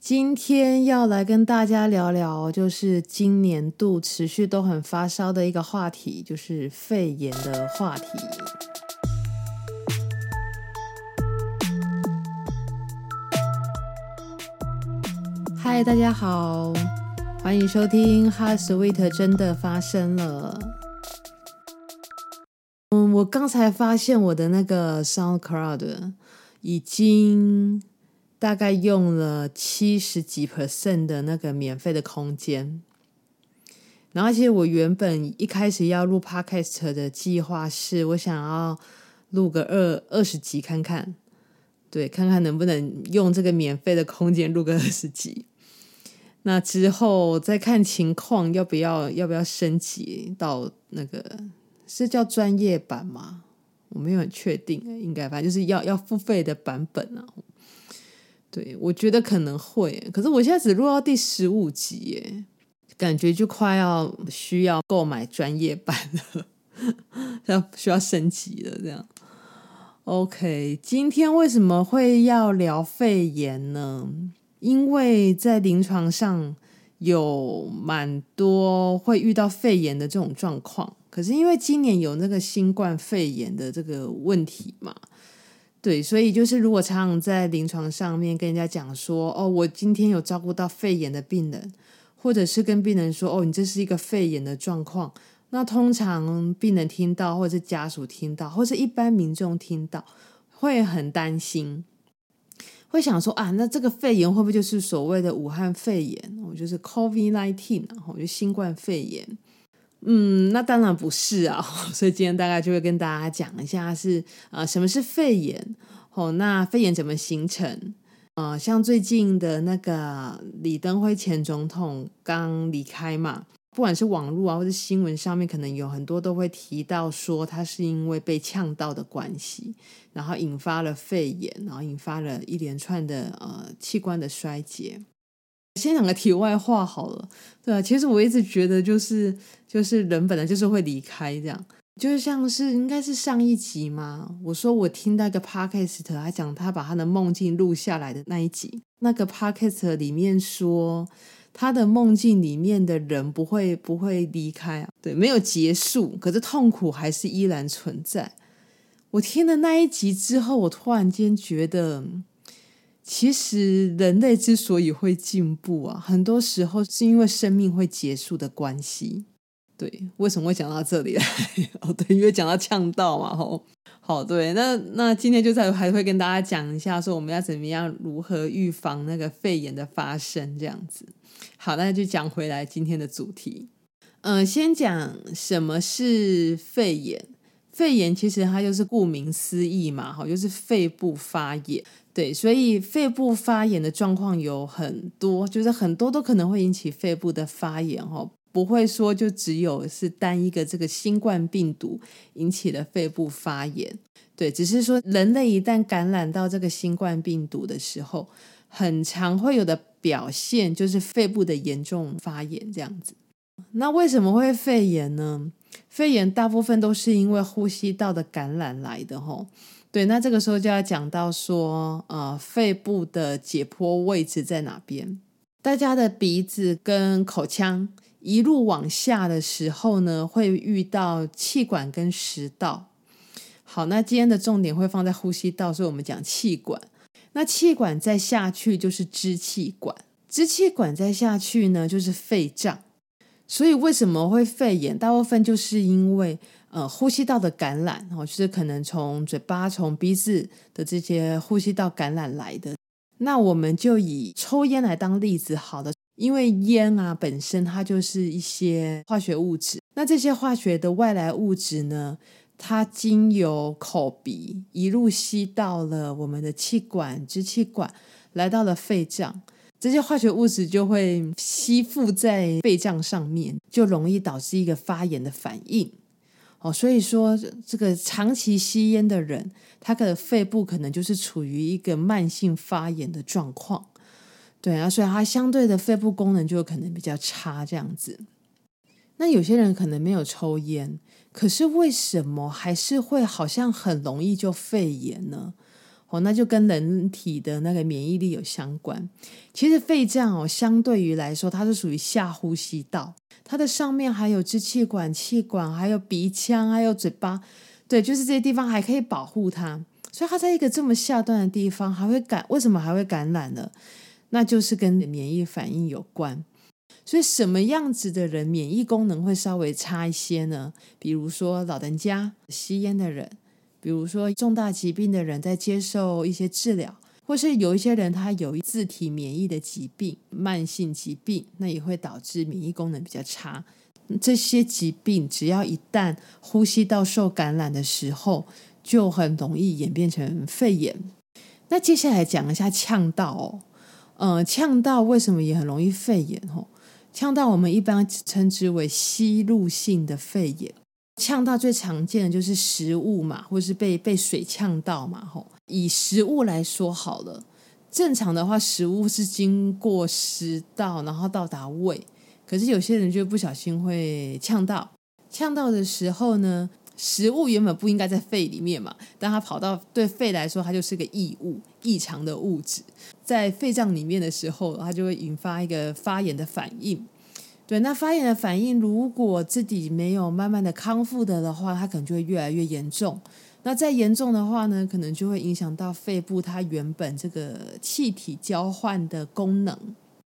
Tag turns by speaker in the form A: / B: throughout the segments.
A: 今天要来跟大家聊聊，就是今年度持续都很发烧的一个话题，就是肺炎的话题。嗨，大家好，欢迎收听《Hot Sweet》真的发生了。嗯，我刚才发现我的那个 SoundCloud 已经。大概用了七十几 percent 的那个免费的空间，然后其实我原本一开始要录 podcast 的计划是，我想要录个二二十集看看，对，看看能不能用这个免费的空间录个二十集。那之后再看情况，要不要要不要升级到那个是叫专业版吗？我没有很确定，应该反正就是要要付费的版本啊。对，我觉得可能会，可是我现在只录到第十五集耶，感觉就快要需要购买专业版了，要需要升级了。这样，OK，今天为什么会要聊肺炎呢？因为在临床上有蛮多会遇到肺炎的这种状况，可是因为今年有那个新冠肺炎的这个问题嘛。对，所以就是如果常常在临床上面跟人家讲说，哦，我今天有照顾到肺炎的病人，或者是跟病人说，哦，你这是一个肺炎的状况，那通常病人听到，或者家属听到，或者一般民众听到，会很担心，会想说啊，那这个肺炎会不会就是所谓的武汉肺炎？我，就是 COVID-19，然后就新冠肺炎。嗯，那当然不是啊，所以今天大概就会跟大家讲一下是、呃，什么是肺炎？哦，那肺炎怎么形成？呃，像最近的那个李登辉前总统刚离开嘛，不管是网络啊，或者新闻上面，可能有很多都会提到说他是因为被呛到的关系，然后引发了肺炎，然后引发了一连串的呃器官的衰竭。先讲个题外话好了，对啊，其实我一直觉得就是就是人本来就是会离开这样，就是像是应该是上一集嘛，我说我听到一个 podcast 他讲他把他的梦境录下来的那一集，那个 podcast 里面说他的梦境里面的人不会不会离开啊，对，没有结束，可是痛苦还是依然存在。我听了那一集之后，我突然间觉得。其实人类之所以会进步啊，很多时候是因为生命会结束的关系。对，为什么会讲到这里来？哦，对，因为讲到呛到嘛，吼。好，对，那那今天就在还会跟大家讲一下，说我们要怎么样如何预防那个肺炎的发生，这样子。好，那就讲回来今天的主题。嗯、先讲什么是肺炎。肺炎其实它就是顾名思义嘛，哈，就是肺部发炎。对，所以肺部发炎的状况有很多，就是很多都可能会引起肺部的发炎哦，不会说就只有是单一个这个新冠病毒引起的肺部发炎。对，只是说人类一旦感染到这个新冠病毒的时候，很常会有的表现就是肺部的严重发炎这样子。那为什么会肺炎呢？肺炎大部分都是因为呼吸道的感染来的吼。对，那这个时候就要讲到说，呃，肺部的解剖位置在哪边？大家的鼻子跟口腔一路往下的时候呢，会遇到气管跟食道。好，那今天的重点会放在呼吸道，所以我们讲气管。那气管再下去就是支气管，支气管再下去呢就是肺脏。所以为什么会肺炎？大部分就是因为。呃，呼吸道的感染，哦，就是可能从嘴巴、从鼻子的这些呼吸道感染来的。那我们就以抽烟来当例子，好的，因为烟啊本身它就是一些化学物质，那这些化学的外来物质呢，它经由口鼻一路吸到了我们的气管、支气管，来到了肺脏，这些化学物质就会吸附在肺脏上面，就容易导致一个发炎的反应。哦，所以说这个长期吸烟的人，他的肺部可能就是处于一个慢性发炎的状况，对啊，所以他相对的肺部功能就可能比较差这样子。那有些人可能没有抽烟，可是为什么还是会好像很容易就肺炎呢？哦，那就跟人体的那个免疫力有相关。其实肺脏哦，相对于来说，它是属于下呼吸道，它的上面还有支气管、气管，还有鼻腔，还有嘴巴，对，就是这些地方还可以保护它。所以它在一个这么下端的地方还会感，为什么还会感染呢？那就是跟免疫反应有关。所以什么样子的人免疫功能会稍微差一些呢？比如说老人家、吸烟的人，比如说重大疾病的人在接受一些治疗，或是有一些人他有自体免疫的疾病、慢性疾病，那也会导致免疫功能比较差。这些疾病只要一旦呼吸道受感染的时候，就很容易演变成肺炎。那接下来讲一下呛到哦，呃，呛到为什么也很容易肺炎？哦？呛到我们一般称之为吸入性的肺炎。呛到最常见的就是食物嘛，或是被被水呛到嘛。吼，以食物来说好了，正常的话，食物是经过食道，然后到达胃。可是有些人就不小心会呛到，呛到的时候呢，食物原本不应该在肺里面嘛，但它跑到对肺来说，它就是个异物、异常的物质，在肺脏里面的时候，它就会引发一个发炎的反应。对，那发炎的反应如果自己没有慢慢的康复的的话，它可能就会越来越严重。那再严重的话呢，可能就会影响到肺部它原本这个气体交换的功能。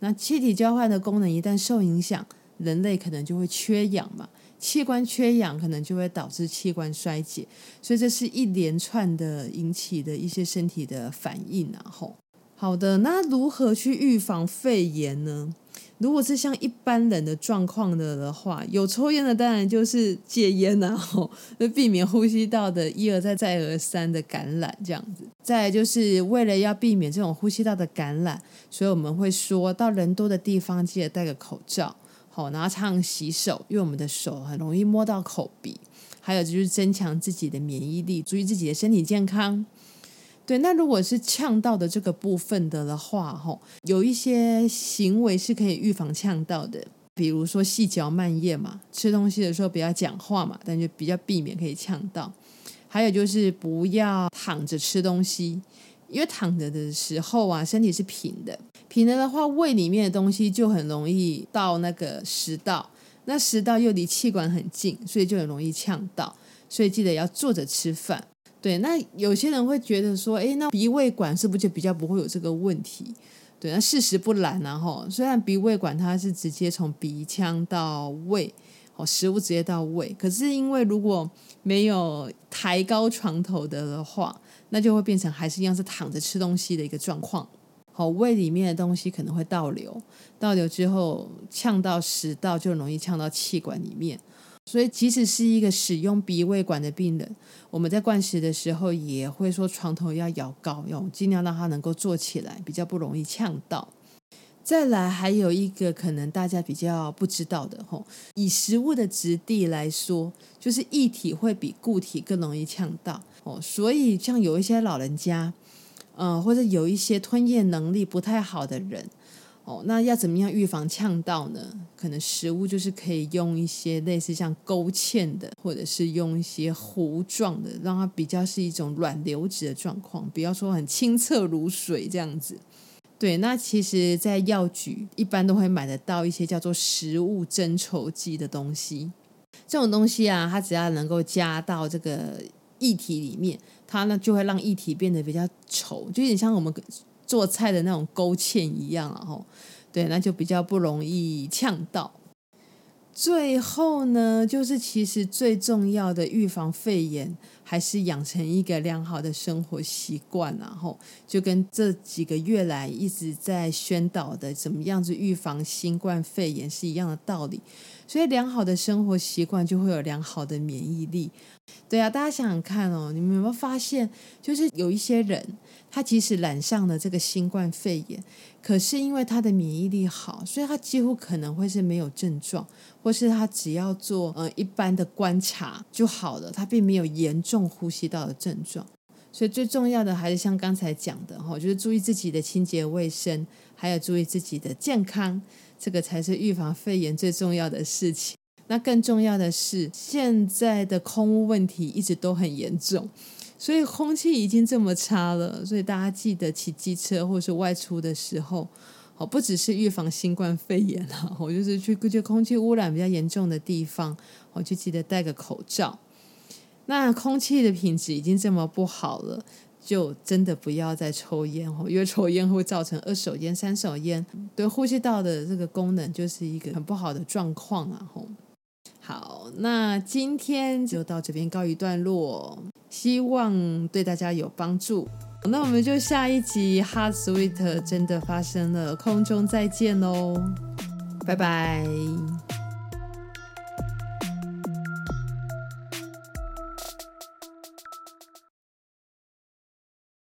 A: 那气体交换的功能一旦受影响，人类可能就会缺氧嘛。器官缺氧可能就会导致器官衰竭，所以这是一连串的引起的一些身体的反应啊。吼，好的，那如何去预防肺炎呢？如果是像一般人的状况的的话，有抽烟的当然就是戒烟啊，吼，就避免呼吸道的一而再再而三的感染这样子。再来就是为了要避免这种呼吸道的感染，所以我们会说到人多的地方记得戴个口罩。好，然后常常洗手，因为我们的手很容易摸到口鼻。还有就是增强自己的免疫力，注意自己的身体健康。对，那如果是呛到的这个部分的的话，吼，有一些行为是可以预防呛到的，比如说细嚼慢咽嘛，吃东西的时候不要讲话嘛，但就比较避免可以呛到。还有就是不要躺着吃东西，因为躺着的时候啊，身体是平的。平了的话，胃里面的东西就很容易到那个食道，那食道又离气管很近，所以就很容易呛到。所以记得要坐着吃饭。对，那有些人会觉得说，诶，那鼻胃管是不是就比较不会有这个问题？对，那事实不然啊，吼，虽然鼻胃管它是直接从鼻腔到胃，哦，食物直接到胃，可是因为如果没有抬高床头的的话，那就会变成还是一样是躺着吃东西的一个状况。好，胃里面的东西可能会倒流，倒流之后呛到食道，就容易呛到气管里面。所以，即使是一个使用鼻胃管的病人，我们在灌食的时候也会说床头要摇高，要尽量让他能够坐起来，比较不容易呛到。再来，还有一个可能大家比较不知道的吼，以食物的质地来说，就是液体会比固体更容易呛到哦。所以，像有一些老人家。嗯，或者有一些吞咽能力不太好的人，哦，那要怎么样预防呛到呢？可能食物就是可以用一些类似像勾芡的，或者是用一些糊状的，让它比较是一种软流质的状况，不要说很清澈如水这样子。对，那其实，在药局一般都会买得到一些叫做食物增稠剂的东西，这种东西啊，它只要能够加到这个。液体里面，它呢就会让液体变得比较稠，就有点像我们做菜的那种勾芡一样，然后对，那就比较不容易呛到。最后呢，就是其实最重要的预防肺炎，还是养成一个良好的生活习惯，然后就跟这几个月来一直在宣导的怎么样子预防新冠肺炎是一样的道理。所以，良好的生活习惯就会有良好的免疫力。对啊，大家想想看哦，你们有没有发现，就是有一些人，他即使染上了这个新冠肺炎，可是因为他的免疫力好，所以他几乎可能会是没有症状，或是他只要做呃一般的观察就好了，他并没有严重呼吸道的症状。所以最重要的还是像刚才讲的哈，就是注意自己的清洁卫生，还有注意自己的健康，这个才是预防肺炎最重要的事情。那更重要的是，现在的空污问题一直都很严重，所以空气已经这么差了，所以大家记得骑机车或是外出的时候，哦，不只是预防新冠肺炎啊，我就是去就空气污染比较严重的地方，我就记得戴个口罩。那空气的品质已经这么不好了，就真的不要再抽烟哦，因为抽烟会造成二手烟、三手烟，对呼吸道的这个功能就是一个很不好的状况啊。吼，好，那今天就到这边告一段落。希望对大家有帮助。那我们就下一集《Hot Sweet》真的发生了，空中再见喽，拜拜。